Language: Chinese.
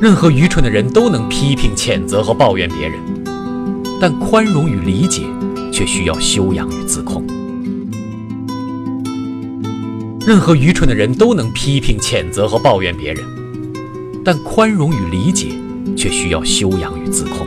任何愚蠢的人都能批评谴责和抱怨别人但宽容与理解却需要修养与自控。任何愚蠢的人都能批评谴责和抱怨别人但宽容与理解却需要修养与自控